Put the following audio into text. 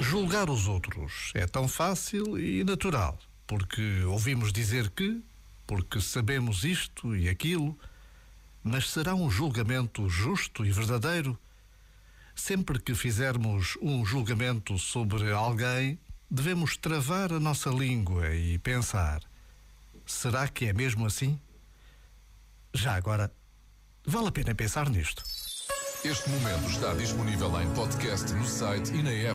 Julgar os outros é tão fácil e natural, porque ouvimos dizer que, porque sabemos isto e aquilo, mas será um julgamento justo e verdadeiro? Sempre que fizermos um julgamento sobre alguém, devemos travar a nossa língua e pensar: será que é mesmo assim? Já agora, vale a pena pensar nisto. Este momento está disponível em podcast no site e na app.